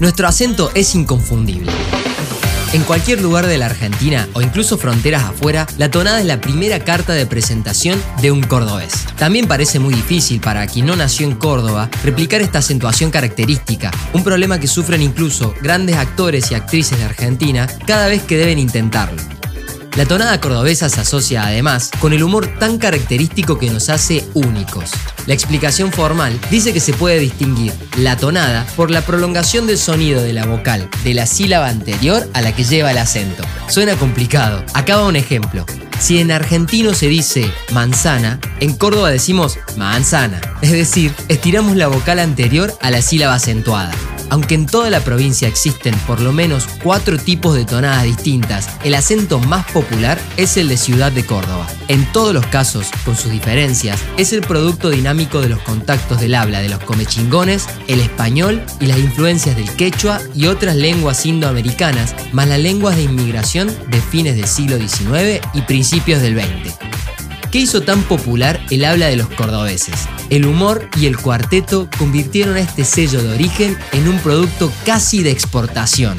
Nuestro acento es inconfundible. En cualquier lugar de la Argentina o incluso fronteras afuera, la tonada es la primera carta de presentación de un cordobés. También parece muy difícil para quien no nació en Córdoba replicar esta acentuación característica, un problema que sufren incluso grandes actores y actrices de Argentina cada vez que deben intentarlo. La tonada cordobesa se asocia además con el humor tan característico que nos hace únicos. La explicación formal dice que se puede distinguir la tonada por la prolongación del sonido de la vocal de la sílaba anterior a la que lleva el acento. Suena complicado. Acaba un ejemplo. Si en argentino se dice manzana, en Córdoba decimos manzana. Es decir, estiramos la vocal anterior a la sílaba acentuada. Aunque en toda la provincia existen por lo menos cuatro tipos de tonadas distintas, el acento más popular es el de Ciudad de Córdoba. En todos los casos, con sus diferencias, es el producto dinámico de los contactos del habla de los comechingones, el español y las influencias del quechua y otras lenguas indoamericanas, más las lenguas de inmigración de fines del siglo XIX y principios del XX. ¿Qué hizo tan popular el habla de los cordobeses? El humor y el cuarteto convirtieron a este sello de origen en un producto casi de exportación.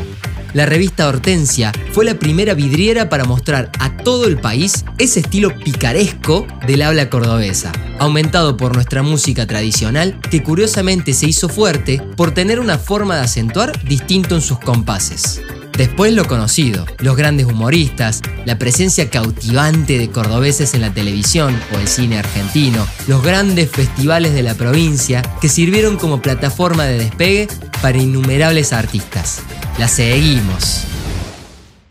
La revista Hortensia fue la primera vidriera para mostrar a todo el país ese estilo picaresco del habla cordobesa, aumentado por nuestra música tradicional que curiosamente se hizo fuerte por tener una forma de acentuar distinto en sus compases. Después lo conocido, los grandes humoristas, la presencia cautivante de cordobeses en la televisión o el cine argentino, los grandes festivales de la provincia que sirvieron como plataforma de despegue para innumerables artistas. La seguimos.